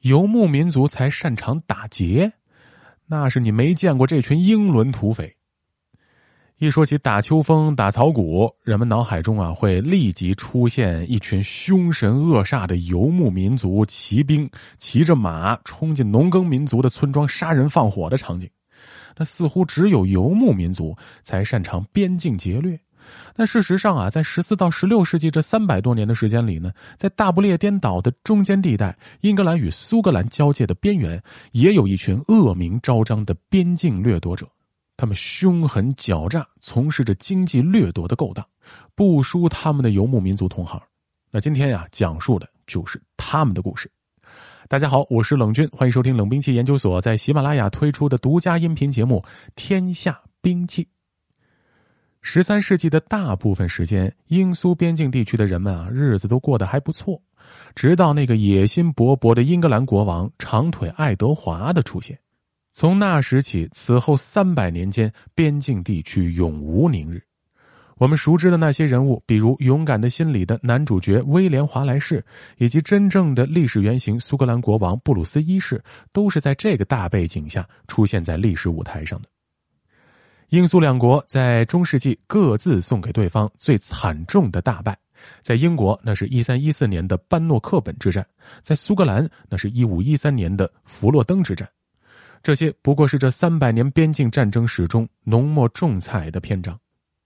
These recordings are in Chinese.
游牧民族才擅长打劫，那是你没见过这群英伦土匪。一说起打秋风、打草谷，人们脑海中啊会立即出现一群凶神恶煞的游牧民族骑兵，骑着马冲进农耕民族的村庄杀人放火的场景。那似乎只有游牧民族才擅长边境劫掠。但事实上啊，在十四到十六世纪这三百多年的时间里呢，在大不列颠岛的中间地带，英格兰与苏格兰交界的边缘，也有一群恶名昭彰的边境掠夺者。他们凶狠狡诈，从事着经济掠夺的勾当，不输他们的游牧民族同行。那今天呀，讲述的就是他们的故事。大家好，我是冷军，欢迎收听冷兵器研究所在喜马拉雅推出的独家音频节目《天下兵器》。十三世纪的大部分时间，英苏边境地区的人们啊，日子都过得还不错，直到那个野心勃勃的英格兰国王长腿爱德华的出现。从那时起，此后三百年间，边境地区永无宁日。我们熟知的那些人物，比如《勇敢的心》里的男主角威廉·华莱士，以及真正的历史原型苏格兰国王布鲁斯一世，都是在这个大背景下出现在历史舞台上的。英苏两国在中世纪各自送给对方最惨重的大败，在英国那是一三一四年的班诺克本之战，在苏格兰那是一五一三年的弗洛登之战。这些不过是这三百年边境战争史中浓墨重彩的篇章，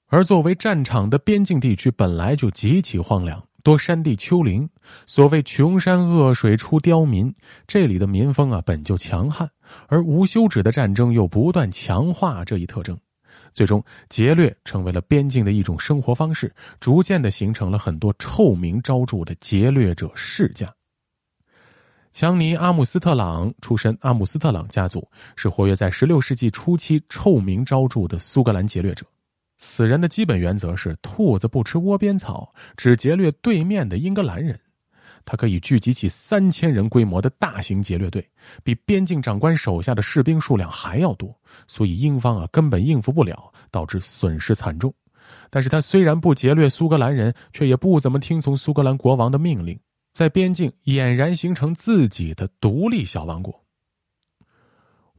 而作为战场的边境地区本来就极其荒凉，多山地丘陵。所谓“穷山恶水出刁民”，这里的民风啊本就强悍，而无休止的战争又不断强化这一特征，最终劫掠成为了边境的一种生活方式，逐渐的形成了很多臭名昭著的劫掠者世家。强尼·阿姆斯特朗出身阿姆斯特朗家族，是活跃在16世纪初期、臭名昭著的苏格兰劫掠者。此人的基本原则是：兔子不吃窝边草，只劫掠对面的英格兰人。他可以聚集起三千人规模的大型劫掠队，比边境长官手下的士兵数量还要多，所以英方啊根本应付不了，导致损失惨重。但是他虽然不劫掠苏格兰人，却也不怎么听从苏格兰国王的命令。在边境俨然形成自己的独立小王国。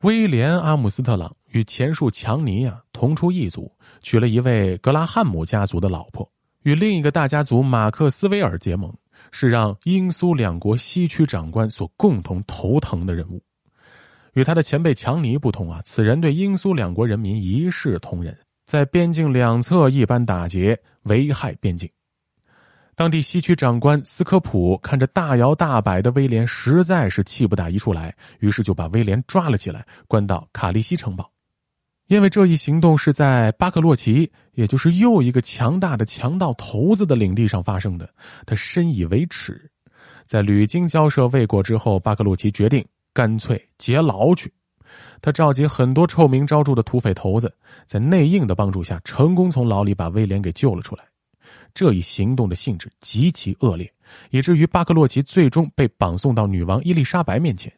威廉·阿姆斯特朗与前述强尼啊同出一族，娶了一位格拉汉姆家族的老婆，与另一个大家族马克斯威尔结盟，是让英苏两国西区长官所共同头疼的人物。与他的前辈强尼不同啊，此人对英苏两国人民一视同仁，在边境两侧一般打劫，危害边境。当地西区长官斯科普看着大摇大摆的威廉，实在是气不打一处来，于是就把威廉抓了起来，关到卡利西城堡。因为这一行动是在巴克洛奇，也就是又一个强大的强盗头子的领地上发生的，他深以为耻。在屡经交涉未果之后，巴克洛奇决定干脆劫牢去。他召集很多臭名昭著的土匪头子，在内应的帮助下，成功从牢里把威廉给救了出来。这一行动的性质极其恶劣，以至于巴克洛奇最终被绑送到女王伊丽莎白面前，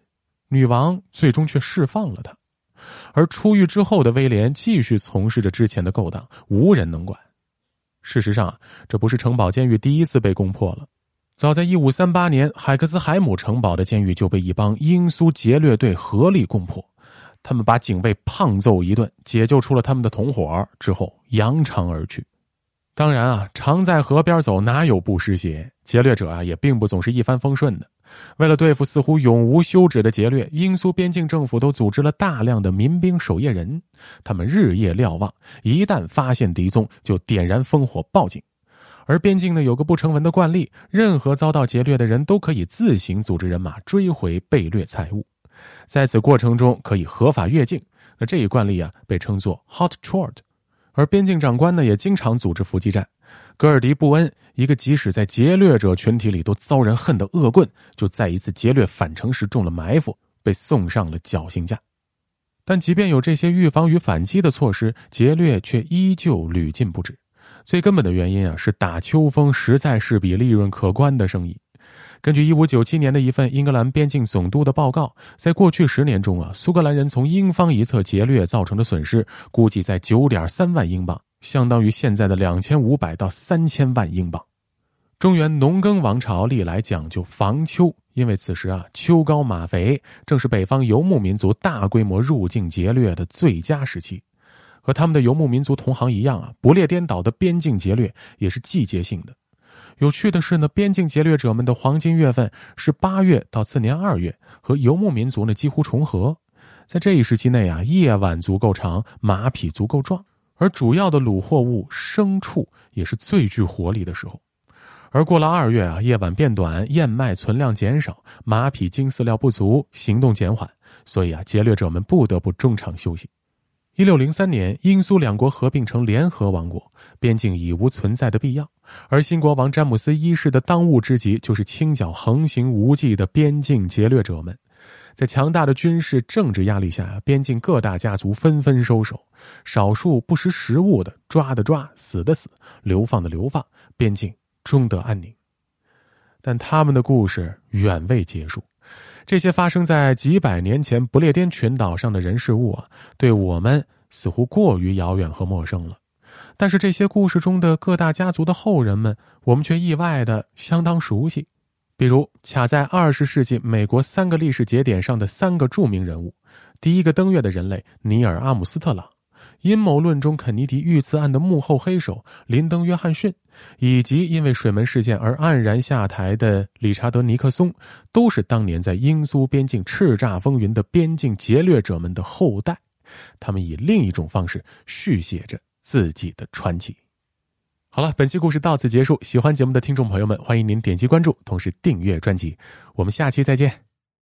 女王最终却释放了他。而出狱之后的威廉继续从事着之前的勾当，无人能管。事实上，这不是城堡监狱第一次被攻破了，早在一五三八年，海克斯海姆城堡的监狱就被一帮英苏劫掠队合力攻破，他们把警卫胖揍一顿，解救出了他们的同伙之后，扬长而去。当然啊，常在河边走，哪有不湿鞋？劫掠者啊，也并不总是一帆风顺的。为了对付似乎永无休止的劫掠，英苏边境政府都组织了大量的民兵守夜人，他们日夜瞭望，一旦发现敌踪，就点燃烽火报警。而边境呢，有个不成文的惯例：任何遭到劫掠的人都可以自行组织人马追回被掠财物，在此过程中可以合法越境。那这一惯例啊，被称作 “hot trot”。而边境长官呢，也经常组织伏击战。戈尔迪布恩，一个即使在劫掠者群体里都遭人恨的恶棍，就在一次劫掠返程时中了埋伏，被送上了绞刑架。但即便有这些预防与反击的措施，劫掠却依旧屡禁不止。最根本的原因啊，是打秋风实在是笔利润可观的生意。根据一五九七年的一份英格兰边境总督的报告，在过去十年中啊，苏格兰人从英方一侧劫掠造成的损失，估计在九点三万英镑，相当于现在的两千五百到三千万英镑。中原农耕王朝历来讲究防秋，因为此时啊秋高马肥，正是北方游牧民族大规模入境劫掠的最佳时期。和他们的游牧民族同行一样啊，不列颠岛的边境劫掠也是季节性的。有趣的是呢，边境劫掠者们的黄金月份是八月到次年二月，和游牧民族呢几乎重合。在这一时期内啊，夜晚足够长，马匹足够壮，而主要的掳货物牲畜也是最具活力的时候。而过了二月啊，夜晚变短，燕麦存量减少，马匹精饲料不足，行动减缓，所以啊，劫掠者们不得不中场休息。一六零三年，英苏两国合并成联合王国，边境已无存在的必要。而新国王詹姆斯一世的当务之急就是清剿横行无忌的边境劫掠者们。在强大的军事政治压力下，边境各大家族纷纷收手，少数不识时务的抓的抓，死的死，流放的流放，边境终得安宁。但他们的故事远未结束。这些发生在几百年前不列颠群岛上的人事物啊，对我们似乎过于遥远和陌生了。但是这些故事中的各大家族的后人们，我们却意外的相当熟悉。比如，卡在二十世纪美国三个历史节点上的三个著名人物：第一个登月的人类尼尔·阿姆斯特朗。阴谋论中肯尼迪遇刺案的幕后黑手林登·约翰逊，以及因为水门事件而黯然下台的理查德·尼克松，都是当年在英苏边境叱咤风云的边境劫掠者们的后代。他们以另一种方式续写着自己的传奇。好了，本期故事到此结束。喜欢节目的听众朋友们，欢迎您点击关注，同时订阅专辑。我们下期再见。